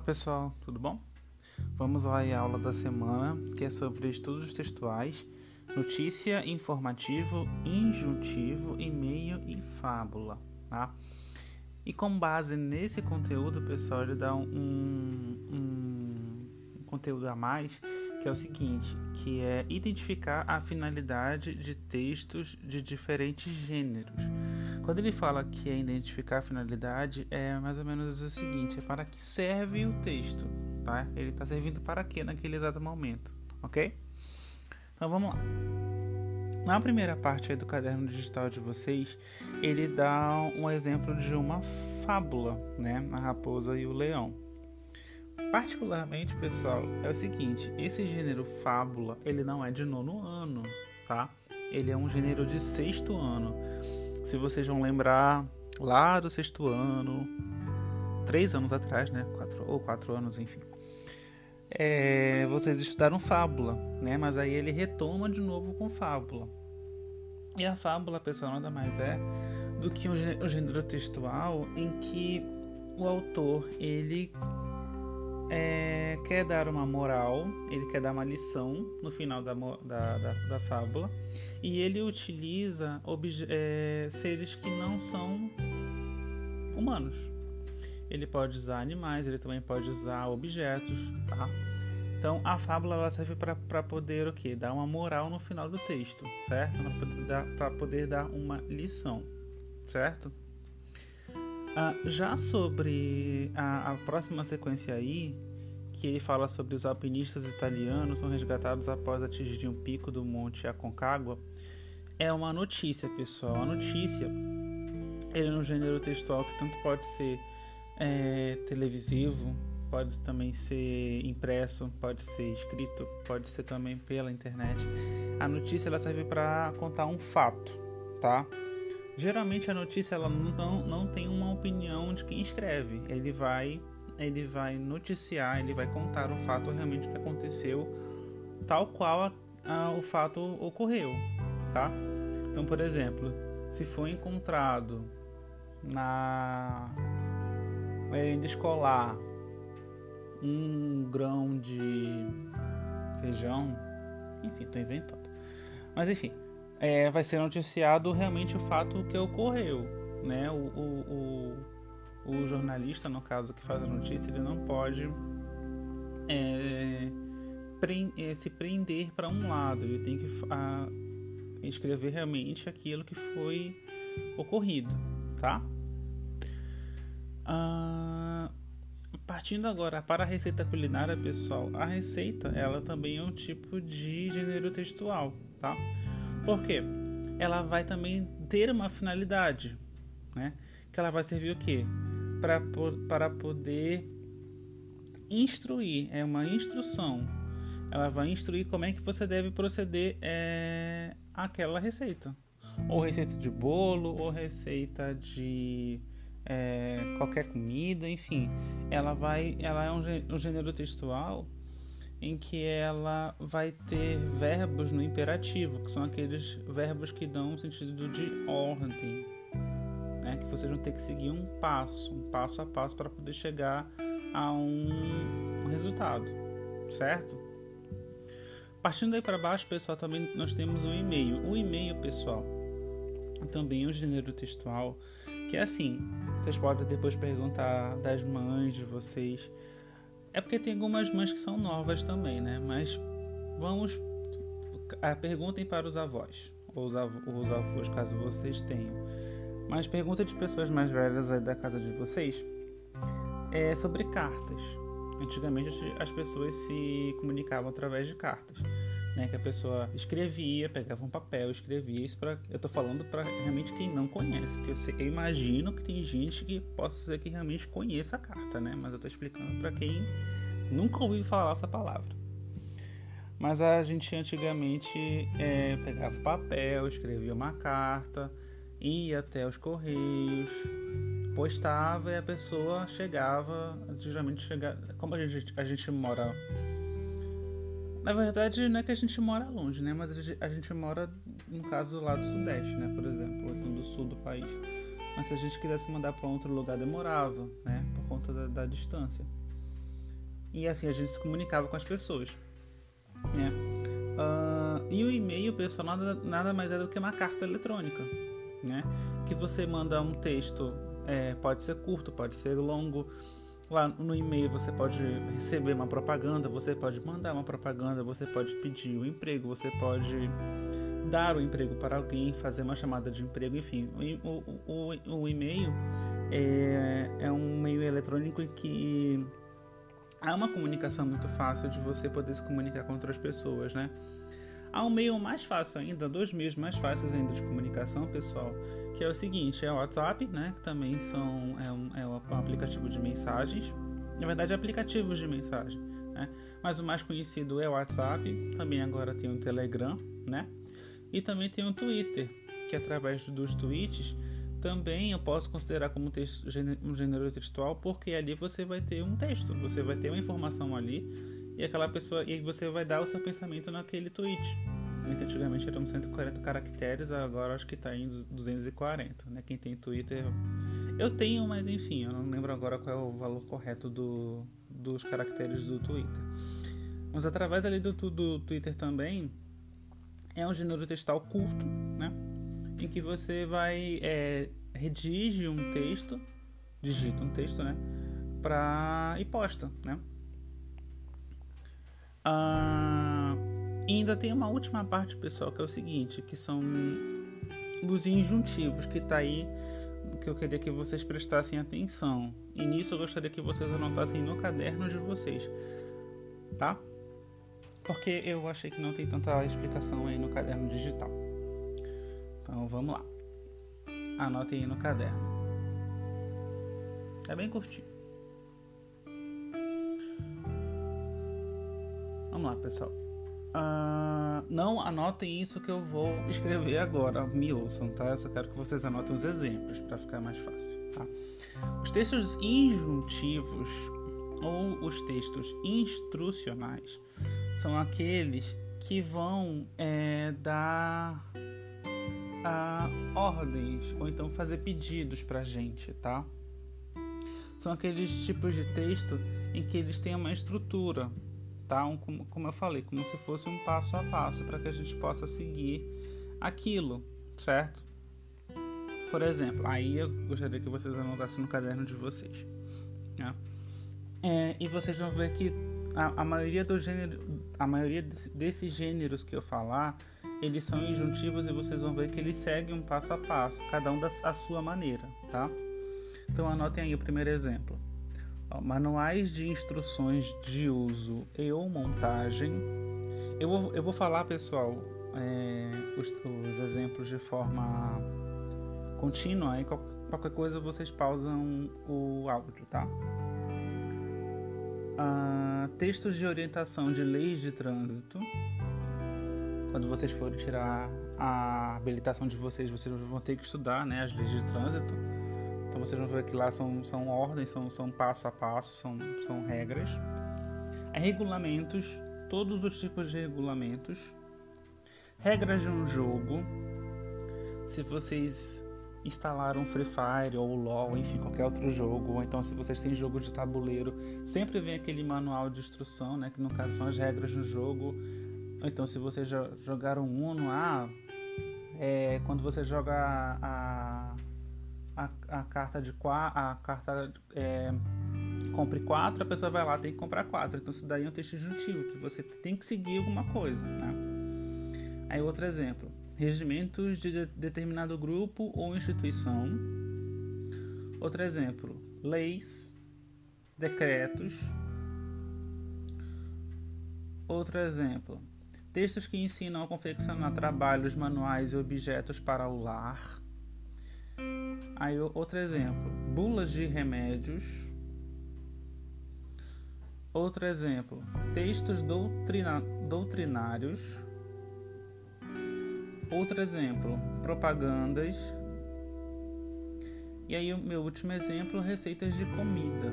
Olá pessoal, tudo bom? Vamos lá à aula da semana que é sobre estudos textuais, notícia, informativo, injuntivo, e-mail e fábula, tá? E com base nesse conteúdo, pessoal, ele dá um, um, um conteúdo a mais que é o seguinte, que é identificar a finalidade de textos de diferentes gêneros. Quando ele fala que é identificar a finalidade, é mais ou menos o seguinte: é para que serve o texto, tá? Ele está servindo para quê naquele exato momento, ok? Então vamos lá. Na primeira parte do caderno digital de vocês, ele dá um exemplo de uma fábula, né? A raposa e o leão. Particularmente, pessoal, é o seguinte: esse gênero fábula, ele não é de nono ano, tá? Ele é um gênero de sexto ano. Se vocês vão lembrar, lá do sexto ano, três anos atrás, né? Quatro, ou quatro anos, enfim. É, vocês estudaram fábula, né? Mas aí ele retoma de novo com fábula. E a fábula, pessoal, nada mais é do que um gênero textual em que o autor ele é, quer dar uma moral, ele quer dar uma lição no final da, da, da, da fábula e ele utiliza é, seres que não são humanos. Ele pode usar animais, ele também pode usar objetos, tá? Então a fábula ela serve para poder o quê? Dar uma moral no final do texto, certo? Para poder poder dar uma lição, certo? Ah, já sobre a, a, próxima sequência aí, que ele fala sobre os alpinistas italianos são resgatados após atingirem um pico do Monte Aconcagua, é uma notícia, pessoal. A notícia ele é um gênero textual que tanto pode ser é, televisivo, pode também ser impresso, pode ser escrito, pode ser também pela internet. A notícia ela serve para contar um fato, tá? Geralmente a notícia ela não, não tem uma opinião de quem escreve. Ele vai ele vai noticiar, ele vai contar o fato realmente que aconteceu, tal qual a, a, o fato ocorreu, tá? Então, por exemplo, se foi encontrado na merenda escolar um grão de feijão, enfim, estou inventando. Mas enfim, é, vai ser noticiado realmente o fato que ocorreu, né? O, o, o, o jornalista, no caso que faz a notícia, ele não pode é, pre, é, se prender para um lado, ele tem que a, escrever realmente aquilo que foi ocorrido, tá? Ah, partindo agora para a receita culinária, pessoal, a receita ela também é um tipo de gênero textual, tá? Por quê? Ela vai também ter uma finalidade, né? Que ela vai servir o quê? Para, para poder instruir, é uma instrução. Ela vai instruir como é que você deve proceder é, aquela receita. Ou receita de bolo, ou receita de é, qualquer comida, enfim. Ela vai, ela é um, um gênero textual em que ela vai ter verbos no imperativo, que são aqueles verbos que dão um sentido de ordem, né? que vocês vão ter que seguir um passo, um passo a passo para poder chegar a um resultado, certo? Partindo aí para baixo, pessoal, também nós temos o e-mail. O e-mail, pessoal, também é um gênero textual que é assim. Vocês podem depois perguntar das mães de vocês é porque tem algumas mães que são novas também, né? Mas vamos. Perguntem para os avós, ou os avós, caso vocês tenham. Mas pergunta de pessoas mais velhas aí da casa de vocês é sobre cartas. Antigamente as pessoas se comunicavam através de cartas né, que a pessoa escrevia, pegava um papel, escrevia isso para eu tô falando para realmente quem não conhece, porque eu, eu, imagino que tem gente que possa ser que realmente conheça a carta, né? Mas eu tô explicando para quem nunca ouviu falar essa palavra. Mas a gente antigamente é, pegava papel, escrevia uma carta, ia até os correios, postava e a pessoa chegava, geralmente chegava, como a gente, a gente mora na verdade, não é que a gente mora longe, né? Mas a gente mora, no caso, lá do Sudeste, né? Por exemplo, ou do Sul do país. Mas se a gente quisesse mandar para outro lugar, demorava, né? Por conta da, da distância. E assim a gente se comunicava com as pessoas. Né? Uh, e o e-mail, pessoal, nada, nada mais é do que uma carta eletrônica. Né? Que você manda um texto, é, pode ser curto, pode ser longo. Lá no e-mail você pode receber uma propaganda, você pode mandar uma propaganda, você pode pedir um emprego, você pode dar o emprego para alguém, fazer uma chamada de emprego, enfim. O, o, o, o e-mail é, é um meio eletrônico em que há uma comunicação muito fácil de você poder se comunicar com outras pessoas, né? Há um meio mais fácil ainda, dois meios mais fáceis ainda de comunicação, pessoal, que é o seguinte, é o WhatsApp, né? Que também são, é, um, é um aplicativo de mensagens. Na verdade, aplicativos de mensagem, né? Mas o mais conhecido é o WhatsApp, também agora tem o Telegram, né? E também tem o Twitter, que através dos tweets também eu posso considerar como texto, um gênero textual, porque ali você vai ter um texto, você vai ter uma informação ali e aquela pessoa e você vai dar o seu pensamento naquele tweet. Né, que antigamente eram 140 caracteres, agora acho que está em 240. Né? Quem tem Twitter. Eu tenho, mas enfim, eu não lembro agora qual é o valor correto do, dos caracteres do Twitter. Mas através ali do, do Twitter também é um gênero textual curto, né? Em que você vai é, redige um texto, digita um texto, né? Pra, e posta, né? Ah, ainda tem uma última parte, pessoal, que é o seguinte, que são os injuntivos, que tá aí que eu queria que vocês prestassem atenção. E nisso eu gostaria que vocês anotassem no caderno de vocês, tá? porque eu achei que não tem tanta explicação aí no caderno digital. Então vamos lá. Anotem aí no caderno. É bem curtinho. Vamos lá, pessoal. Uh, não anotem isso que eu vou escrever agora. Me ouçam, tá? Eu só quero que vocês anotem os exemplos para ficar mais fácil, tá? Os textos injuntivos ou os textos instrucionais são aqueles que vão é, dar a, ordens ou então fazer pedidos para a gente, tá? São aqueles tipos de texto em que eles têm uma estrutura, tá? Um, como, eu falei, como se fosse um passo a passo para que a gente possa seguir aquilo, certo? Por exemplo, aí eu gostaria que vocês anotassem no caderno de vocês. Né? É, e vocês vão ver que a, a maioria do gênero, a maioria desses gêneros que eu falar, eles são injuntivos e vocês vão ver que eles seguem um passo a passo, cada um da a sua maneira, tá? Então anotem aí o primeiro exemplo. Manuais de instruções de uso e ou montagem. Eu vou, eu vou falar, pessoal, é, os, os, exemplos de forma contínua e qualquer coisa vocês pausam o áudio, tá? uh, textos de orientação de leis de trânsito. Quando vocês forem tirar a habilitação de vocês, vocês vão ter que estudar né, as leis de trânsito. Então vocês vão ver que lá são, são ordens, são, são passo a passo, são, são regras. regulamentos, todos os tipos de regulamentos. Regras de um jogo. Se vocês instalaram Free Fire ou LoL, enfim, qualquer outro jogo, ou então se vocês têm jogo de tabuleiro, sempre vem aquele manual de instrução, né, que no caso são as regras do jogo. Ou então se vocês já jogaram Uno, ah, é, quando você joga a, a, a carta de a carta é, compre quatro, a pessoa vai lá tem que comprar quatro. Então isso daí é um texto juntivo que você tem que seguir alguma coisa, né? Aí outro exemplo regimentos de determinado grupo ou instituição. Outro exemplo, leis, decretos. Outro exemplo, textos que ensinam a confeccionar trabalhos manuais e objetos para o lar. Aí outro exemplo, bulas de remédios. Outro exemplo, textos doutrina, doutrinários Outro exemplo, propagandas. E aí o meu último exemplo, receitas de comida.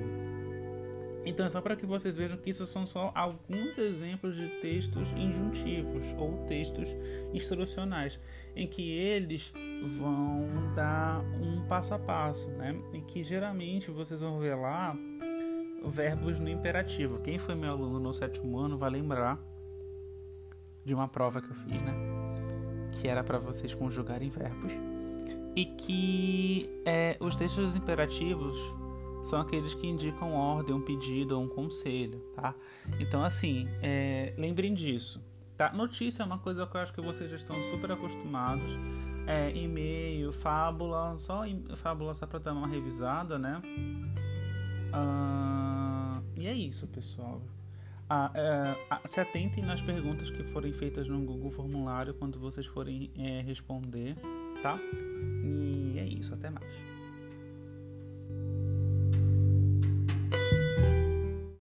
Então é só para que vocês vejam que isso são só alguns exemplos de textos injuntivos ou textos instrucionais, em que eles vão dar um passo a passo, né? E que geralmente vocês vão ver lá verbos no imperativo. Quem foi meu aluno no sétimo ano vai lembrar de uma prova que eu fiz, né? Que era para vocês conjugarem verbos. E que é, os textos imperativos são aqueles que indicam ordem, um pedido ou um conselho, tá? Então, assim, é, lembrem disso. Tá? Notícia é uma coisa que eu acho que vocês já estão super acostumados. É, e-mail, fábula, só fábula só para dar uma revisada, né? Ah, e é isso, pessoal. Ah, é, se atentem nas perguntas que forem feitas no Google Formulário quando vocês forem é, responder, tá? E é isso, até mais.